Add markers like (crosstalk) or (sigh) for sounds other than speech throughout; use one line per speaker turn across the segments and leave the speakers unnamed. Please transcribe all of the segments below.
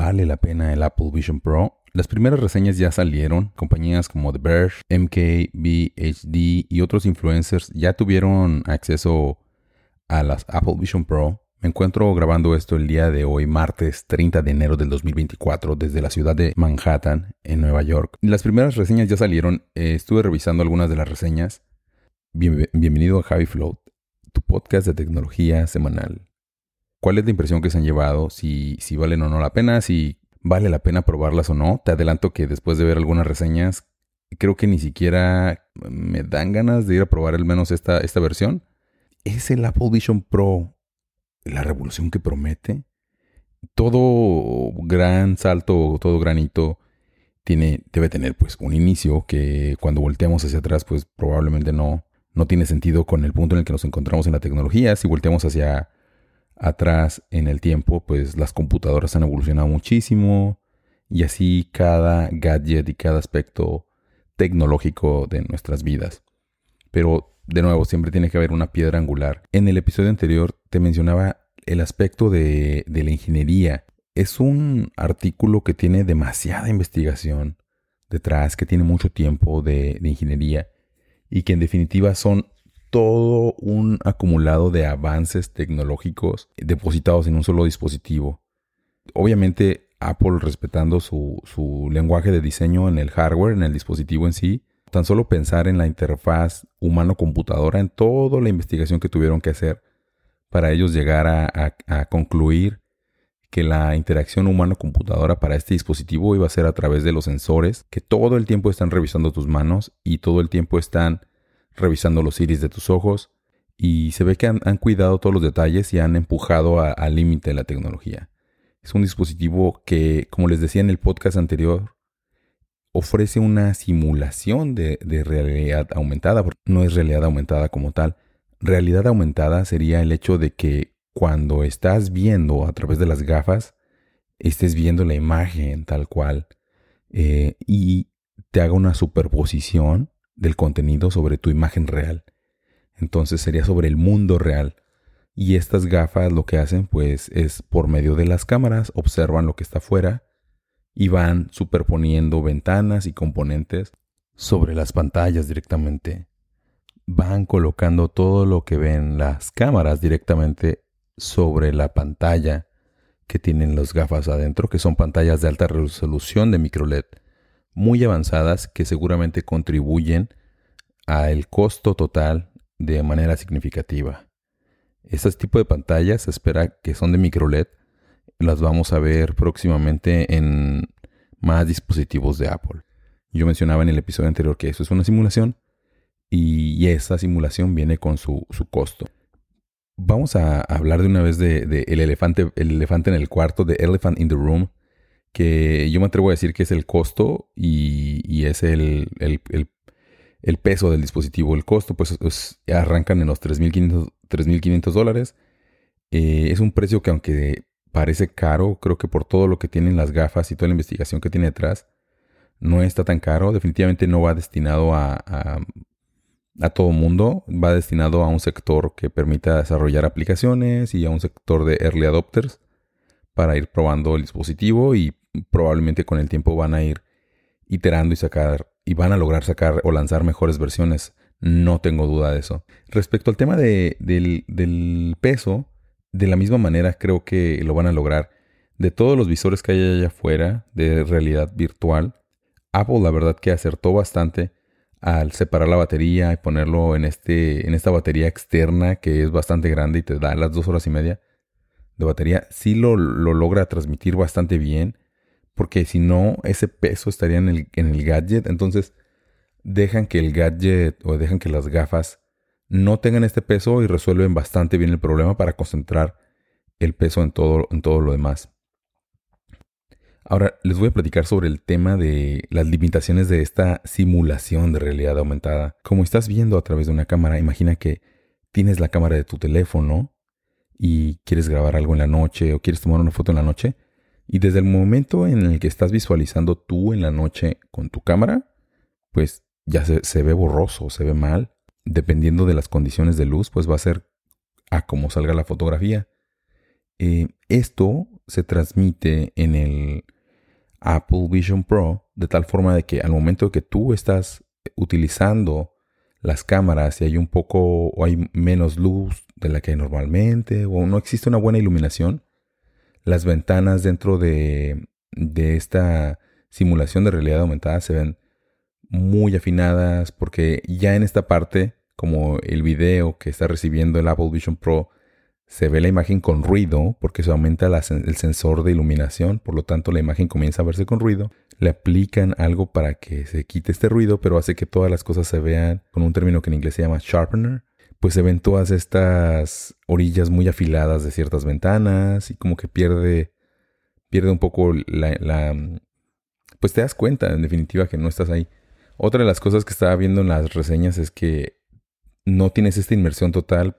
¿Vale la pena el Apple Vision Pro? Las primeras reseñas ya salieron, compañías como The Verge, MKBHD y otros influencers ya tuvieron acceso a las Apple Vision Pro. Me encuentro grabando esto el día de hoy, martes 30 de enero del 2024, desde la ciudad de Manhattan, en Nueva York. Las primeras reseñas ya salieron, eh, estuve revisando algunas de las reseñas. bienvenido a Javi Float, tu podcast de tecnología semanal. ¿Cuál es la impresión que se han llevado? Si, si valen o no la pena, si vale la pena probarlas o no. Te adelanto que después de ver algunas reseñas, creo que ni siquiera me dan ganas de ir a probar al menos esta, esta versión. ¿Es el Apple Vision Pro la revolución que promete? Todo gran salto, todo granito tiene, debe tener pues un inicio que cuando volteamos hacia atrás pues probablemente no, no tiene sentido con el punto en el que nos encontramos en la tecnología. Si volteamos hacia atrás en el tiempo, pues las computadoras han evolucionado muchísimo y así cada gadget y cada aspecto tecnológico de nuestras vidas. Pero de nuevo, siempre tiene que haber una piedra angular. En el episodio anterior te mencionaba el aspecto de, la ingeniería. Es un artículo que tiene demasiada investigación detrás, que tiene mucho tiempo de ingeniería y que en definitiva son todo un acumulado de avances tecnológicos depositados en un solo dispositivo. Obviamente Apple respetando su, su, lenguaje de diseño en el hardware, en el dispositivo en sí. Tan solo pensar en la interfaz humano-computadora, en toda la investigación que tuvieron que hacer para ellos llegar a, a concluir que la interacción humano-computadora para este dispositivo iba a ser a través de los sensores que todo el tiempo están revisando tus manos y todo el tiempo están revisando los iris de tus ojos y se ve que han, cuidado todos los detalles y han empujado al límite la tecnología. Es un dispositivo que, como les decía en el podcast anterior, ofrece una simulación de, de realidad aumentada, porque no es realidad aumentada como tal. Realidad aumentada sería el hecho de que cuando estás viendo a través de las gafas, estés viendo la imagen tal cual eh, y te haga una superposición del contenido sobre tu imagen real. Entonces sería sobre el mundo real. Y estas gafas lo que hacen pues es por medio de las cámaras observan lo que está afuera y van superponiendo ventanas y componentes sobre las pantallas directamente. Van colocando todo lo que ven las cámaras directamente sobre la pantalla que tienen las gafas adentro, que son pantallas de alta resolución de micro LED muy avanzadas que seguramente contribuyen al costo total de manera significativa. Este tipo de pantallas se espera que son de micro LED. Las vamos a ver próximamente en más dispositivos de Apple. Yo mencionaba en el episodio anterior que eso es una simulación y esa simulación viene con su, costo. Vamos a hablar de una vez de, el, elefante, el elefante en el cuarto, de Elephant in the Room, que yo me atrevo a decir que es el costo y, es el, el, peso del dispositivo. El costo, pues, arrancan en los 3.500 dólares. Eh, es un precio que aunque parece caro, creo que por todo lo que tienen las gafas y toda la investigación que tiene detrás, no está tan caro. Definitivamente no va destinado a, a, a todo mundo. Va destinado a un sector que permita desarrollar aplicaciones y a un sector de early adopters para ir probando el dispositivo y probablemente con el tiempo van a ir iterando y sacar y van a lograr sacar o lanzar mejores versiones. No tengo duda de eso. Respecto al tema de, del, peso, de la misma manera creo que lo van a lograr. De todos los visores que hay allá afuera de realidad virtual, Apple la verdad que acertó bastante al separar la batería y ponerlo en, este, en esta batería externa que es bastante grande y te da las dos horas y media de batería. Sí lo, lo logra transmitir bastante bien porque si no, ese peso estaría en el, en el gadget. Entonces, dejan que el gadget o dejan que las gafas no tengan este peso y resuelven bastante bien el problema para concentrar el peso en todo, en todo lo demás. Ahora les voy a platicar sobre el tema de las limitaciones de esta simulación de realidad aumentada. Como estás viendo a través de una cámara, imagina que tienes la cámara de tu teléfono y quieres grabar algo en la noche o quieres tomar una foto en la noche y desde el momento en el que estás visualizando tú en la noche con tu cámara, pues ya se, ve borroso, se ve mal. Dependiendo de las condiciones de luz, pues va a ser a cómo salga la fotografía. Eh, esto se transmite en el Apple Vision Pro de tal forma de que al momento que tú estás utilizando las cámaras y hay un poco o hay menos luz de la que hay normalmente o no existe una buena iluminación, las ventanas dentro de, de esta simulación de realidad aumentada se ven muy afinadas porque ya en esta parte, como el video que está recibiendo el Apple Vision Pro, se ve la imagen con ruido porque se aumenta el sensor de iluminación, por lo tanto la imagen comienza a verse con ruido. Le aplican algo para que se quite este ruido, pero hace que todas las cosas se vean con un término que en inglés se llama sharpener. Pues se ven todas estas orillas muy afiladas de ciertas ventanas y como que pierde, pierde un poco la, pues te das cuenta en definitiva que no estás ahí. Otra de las cosas que estaba viendo en las reseñas es que no tienes esta inmersión total.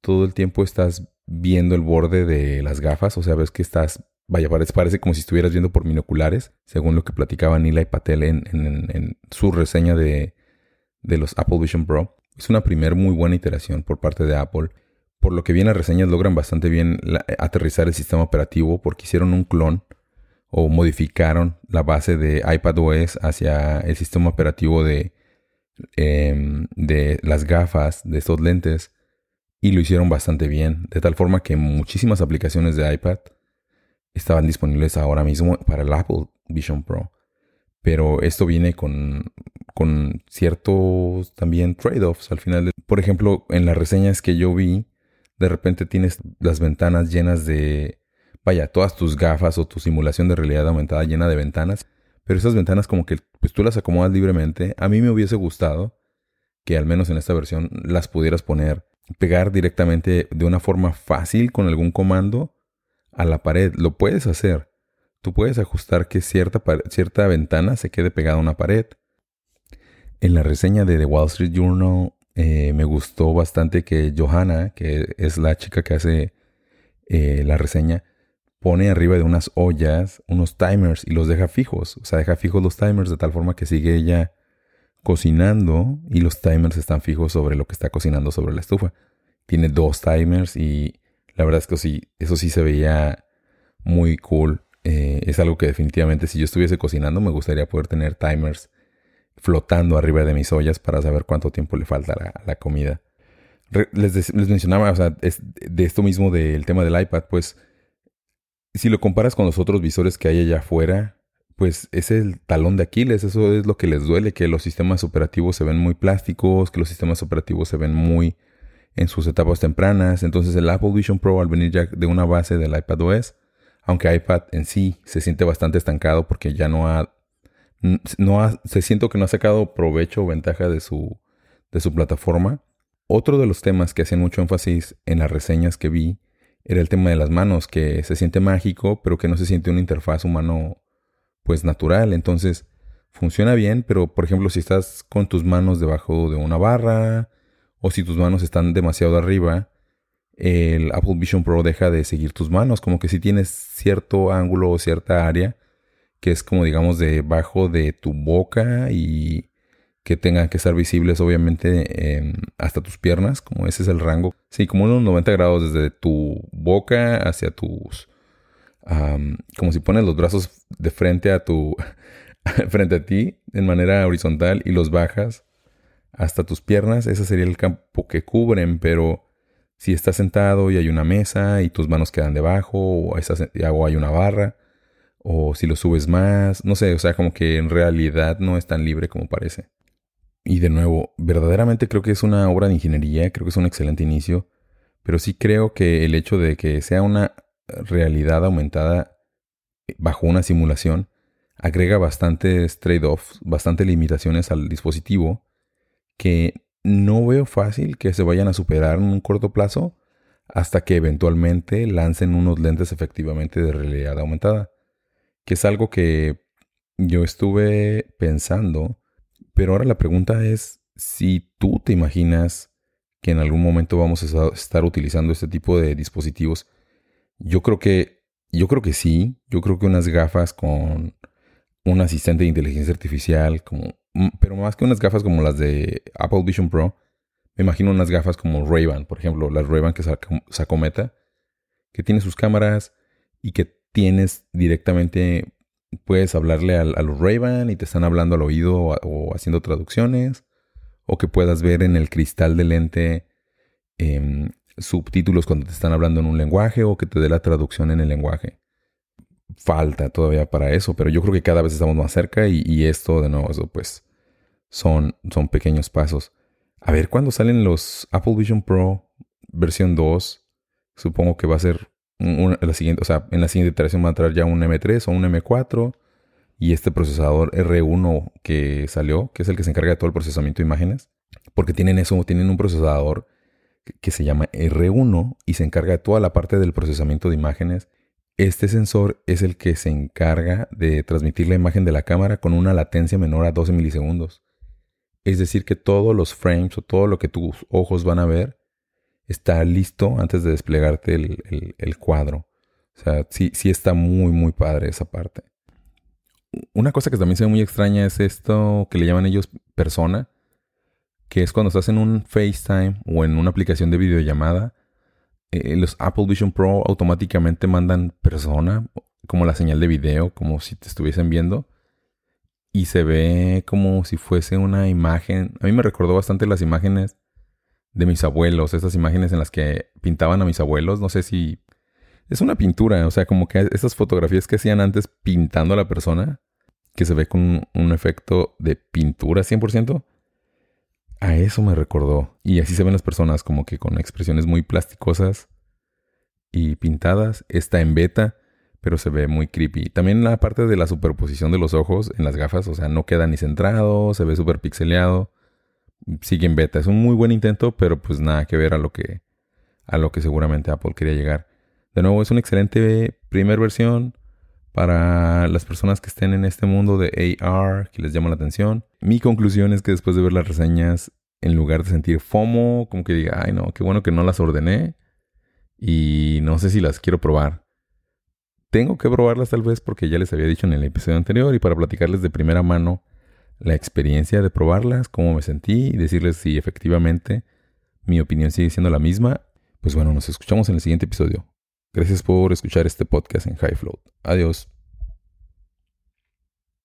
Todo el tiempo estás viendo el borde de las gafas, o sea, ves que estás, vaya, parece, como si estuvieras viendo por binoculares, según lo que platicaba Nila y Patel en, su reseña de, de los Apple Vision Pro. Es una primer muy buena iteración por parte de Apple. Por lo que bien las reseñas logran bastante bien aterrizar el sistema operativo porque hicieron un clon o modificaron la base de iPadOS hacia el sistema operativo de, em, de las gafas de estos lentes y lo hicieron bastante bien, de tal forma que muchísimas aplicaciones de iPad estaban disponibles ahora mismo para el Apple Vision Pro. Pero esto viene con, con ciertos también trade-offs al final. por ejemplo, en las reseñas que yo vi, de repente tienes las ventanas llenas de vaya, todas tus gafas o tu simulación de realidad aumentada llena de ventanas, pero esas ventanas como que pues tú las acomodas libremente. A mí me hubiese gustado que al menos en esta versión las pudieras poner, pegar directamente de una forma fácil con algún comando a la pared. Lo puedes hacer. Tú puedes ajustar que cierta, cierta ventana se quede pegada a una pared. En la reseña de The Wall Street Journal eh, me gustó bastante que Johanna, que es la chica que hace eh, la reseña, pone arriba de unas ollas unos timers y los deja fijos. O sea, deja fijos los timers de tal forma que sigue ella cocinando y los timers están fijos sobre lo que está cocinando sobre la estufa. Tiene dos timers y la verdad es que sí, eso sí se veía muy cool. Eh, es algo que definitivamente si yo estuviese cocinando me gustaría poder tener timers flotando arriba de mis ollas para saber cuánto tiempo le falta a la, comida. les, mencionaba, o sea, de esto mismo del tema del iPad, pues si lo comparas con los otros visores que hay allá afuera, pues es el talón de Aquiles, eso es lo que les duele, que los sistemas operativos se ven muy plásticos, que los sistemas operativos se ven muy en sus etapas tempranas. Entonces el Apple Vision Pro al venir ya de una base del iPad OS, aunque iPad en sí se siente bastante estancado porque ya no ha, no ha, se siento que no ha sacado provecho o ventaja de su, de su plataforma. Otro de los temas que hacen mucho énfasis en las reseñas que vi era el tema de las manos, que se siente mágico, pero que no se siente una interfaz humano pues natural. Entonces funciona bien, pero por ejemplo si estás con tus manos debajo de una barra o si tus manos están demasiado arriba, el Apple Vision Pro deja de seguir tus manos, como que si tienes cierto ángulo o cierta área que es como digamos debajo de tu boca y que tengan que estar visibles obviamente hasta tus piernas, como ese es el rango. Sí, como unos 90 grados desde tu boca hacia tus... como si pones los brazos de frente a tu... (laughs) frente a ti en manera horizontal y los bajas hasta tus piernas, ese sería el campo que cubren, pero si estás sentado y hay una mesa y tus manos quedan debajo o, o hay una barra, o si lo subes más, no sé, o sea, como que en realidad no es tan libre como parece. Y de nuevo, verdaderamente creo que es una obra de ingeniería, creo que es un excelente inicio, pero sí creo que el hecho de que sea una realidad aumentada eh, bajo una simulación agrega bastantes trade-offs, bastantes limitaciones al dispositivo que no veo fácil que se vayan a superar en un corto plazo hasta que eventualmente lancen unos lentes efectivamente de realidad aumentada, que es algo que yo estuve pensando pero ahora la pregunta es si tú te imaginas que en algún momento vamos a estar utilizando este tipo de dispositivos. Yo creo que yo creo que sí, yo creo que unas gafas con un asistente de inteligencia artificial como pero más que unas gafas como las de Apple Vision Pro, me imagino unas gafas como Ray-Ban, por ejemplo, las Ray-Ban que sacó Meta, que tiene sus cámaras y que tienes directamente, puedes hablarle a, los Ray-Ban y te están hablando al oído o, haciendo traducciones, o que puedas ver en el cristal del lente em, subtítulos cuando te están hablando en un lenguaje o que te dé la traducción en el lenguaje. Falta todavía para eso, pero yo creo que cada vez estamos más cerca y, esto, de nuevo, pues son, son pequeños pasos. A ver cuándo salen los Apple Vision Pro versión 2. Supongo que va a ser la siguiente, o sea, en la siguiente iteración va a entrar ya un M3 o un M4 y este procesador R1 que salió, que es el que se encarga de todo el procesamiento de imágenes, porque tienen eso, tienen un procesador que se llama R1 y se encarga de toda la parte del procesamiento de imágenes. Este sensor es el que se encarga de transmitir la imagen de la cámara con una latencia menor a 12 milisegundos. Es decir, que todos los frames o todo lo que tus ojos van a ver está listo antes de desplegarte el, cuadro. O sea, sí, sí está muy, muy padre esa parte. Una cosa que también se ve muy extraña es esto que le llaman ellos persona, que es cuando estás en un FaceTime o en una aplicación de videollamada, eh, los Apple Vision Pro automáticamente mandan persona, como la señal de video, como si te estuviesen viendo. Y se ve como si fuese una imagen. A mí me recordó bastante las imágenes de mis abuelos, esas imágenes en las que pintaban a mis abuelos, no sé si es una pintura, o sea, como que esas fotografías que hacían antes pintando a la persona, que se ve con un efecto de pintura 100%, a eso me recordó. Y así se ven las personas, como que con expresiones muy plásticosas y pintadas. Está en beta, pero se ve muy creepy. También la parte de la superposición de los ojos en las gafas, o sea, no queda ni centrado, se ve súper pixeleado sigue en beta. Es un muy buen intento, pero pues nada que ver a lo que, a lo que seguramente Apple quería llegar. De nuevo, es una excelente primera versión para las personas que estén en este mundo de AR, que les llama la atención. Mi conclusión es que después de ver las reseñas, en lugar de sentir FOMO, como que diga, ay no, qué bueno que no las ordené y no sé si las quiero probar. Tengo que probarlas tal vez porque ya les había dicho en el episodio anterior y para platicarles de primera mano la experiencia de probarlas, cómo me sentí y decirles si efectivamente mi opinión sigue siendo la misma. Pues bueno, nos escuchamos en el siguiente episodio. Gracias por escuchar este podcast en High Float. Adiós.